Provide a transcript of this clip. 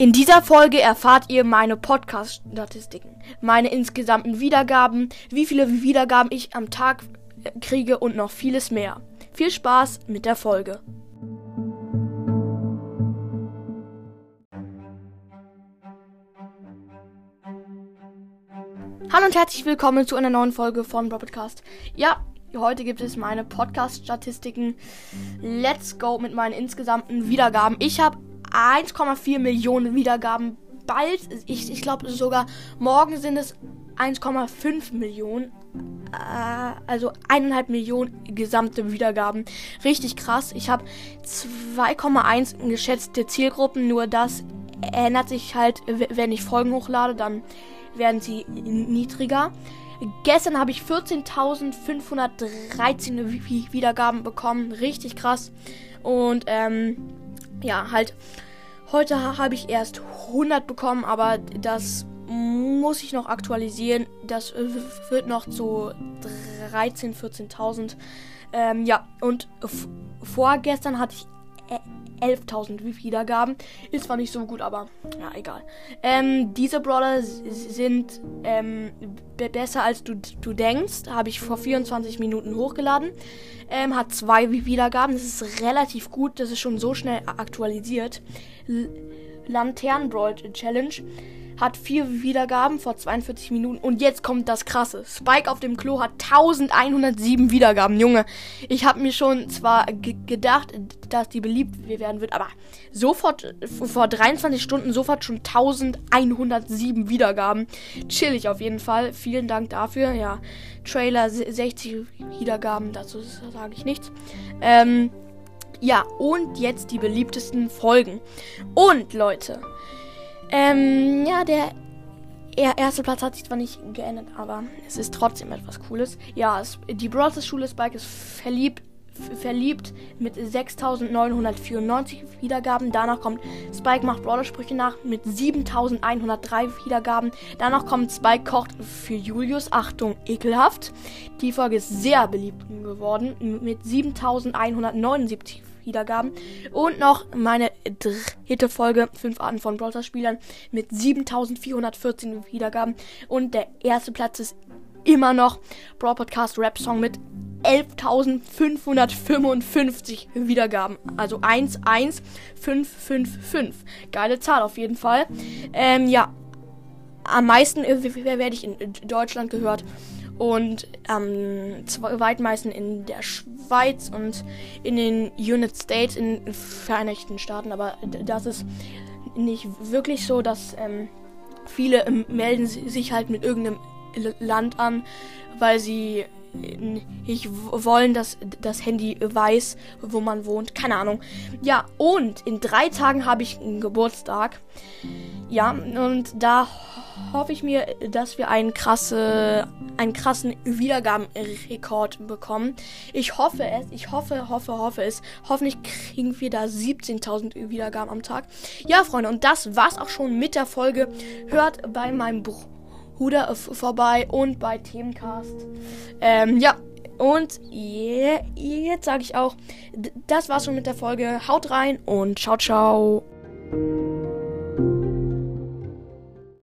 In dieser Folge erfahrt ihr meine Podcast-Statistiken, meine insgesamten Wiedergaben, wie viele Wiedergaben ich am Tag kriege und noch vieles mehr. Viel Spaß mit der Folge. Hallo und herzlich willkommen zu einer neuen Folge von Robotcast. Ja, heute gibt es meine Podcast-Statistiken. Let's go mit meinen insgesamten Wiedergaben. Ich habe 1,4 Millionen Wiedergaben. Bald, ich, ich glaube sogar morgen sind es 1,5 Millionen. Äh, also eineinhalb Millionen gesamte Wiedergaben. Richtig krass. Ich habe 2,1 geschätzte Zielgruppen. Nur das ändert sich halt, wenn ich Folgen hochlade, dann werden sie niedriger. Gestern habe ich 14.513 Wiedergaben bekommen. Richtig krass. Und ähm, ja, halt, heute habe ich erst 100 bekommen, aber das muss ich noch aktualisieren. Das wird noch zu 13.000, 14.000. Ähm, ja, und vorgestern hatte ich 11.000 Wiedergaben. Ist zwar nicht so gut, aber ja, egal. Ähm, diese Brawler sind ähm, besser als du, du denkst. Habe ich vor 24 Minuten hochgeladen. Ähm, hat zwei Wiedergaben. Das ist relativ gut. Das ist schon so schnell aktualisiert. Lanternenbrawl Challenge hat vier Wiedergaben vor 42 Minuten. Und jetzt kommt das Krasse. Spike auf dem Klo hat 1107 Wiedergaben. Junge, ich habe mir schon zwar gedacht, dass die beliebt werden wird, aber sofort, vor 23 Stunden, sofort schon 1107 Wiedergaben. Chillig auf jeden Fall. Vielen Dank dafür. Ja, Trailer 60 Wiedergaben, dazu sage ich nichts. Ähm, ja, und jetzt die beliebtesten Folgen. Und Leute, ähm, ja, der erste Platz hat sich zwar nicht geändert, aber es ist trotzdem etwas Cooles. Ja, es, die Brawlers Schule Spike ist verliebt, verliebt mit 6994 Wiedergaben. Danach kommt Spike macht Brawler-Sprüche nach mit 7103 Wiedergaben. Danach kommt Spike kocht für Julius. Achtung, ekelhaft. Die Folge ist sehr beliebt geworden mit 7179 Wiedergaben. Und noch meine dritte Folge, 5 Arten von Brawler Spielern mit 7414 Wiedergaben. Und der erste Platz ist immer noch Brawl Podcast Rap Song mit 11.555 Wiedergaben. Also 11555. Geile Zahl auf jeden Fall. Ähm, ja. Am meisten werde ich in Deutschland gehört und am ähm, zweitmeisten in der Schweiz und in den United States, in den Vereinigten Staaten. Aber das ist nicht wirklich so, dass ähm, viele ähm, melden sich halt mit irgendeinem Land an, weil sie nicht wollen, dass das Handy weiß, wo man wohnt. Keine Ahnung. Ja, und in drei Tagen habe ich einen Geburtstag. Ja, und da hoffe ich mir, dass wir einen, krasse, einen krassen Wiedergabenrekord bekommen. Ich hoffe es, ich hoffe, hoffe, hoffe es. Hoffentlich kriegen wir da 17.000 Wiedergaben am Tag. Ja, Freunde, und das war's auch schon mit der Folge. Hört bei meinem Bruder vorbei und bei Themencast. Ähm, ja, und yeah, jetzt sage ich auch, das war's schon mit der Folge. Haut rein und ciao, ciao.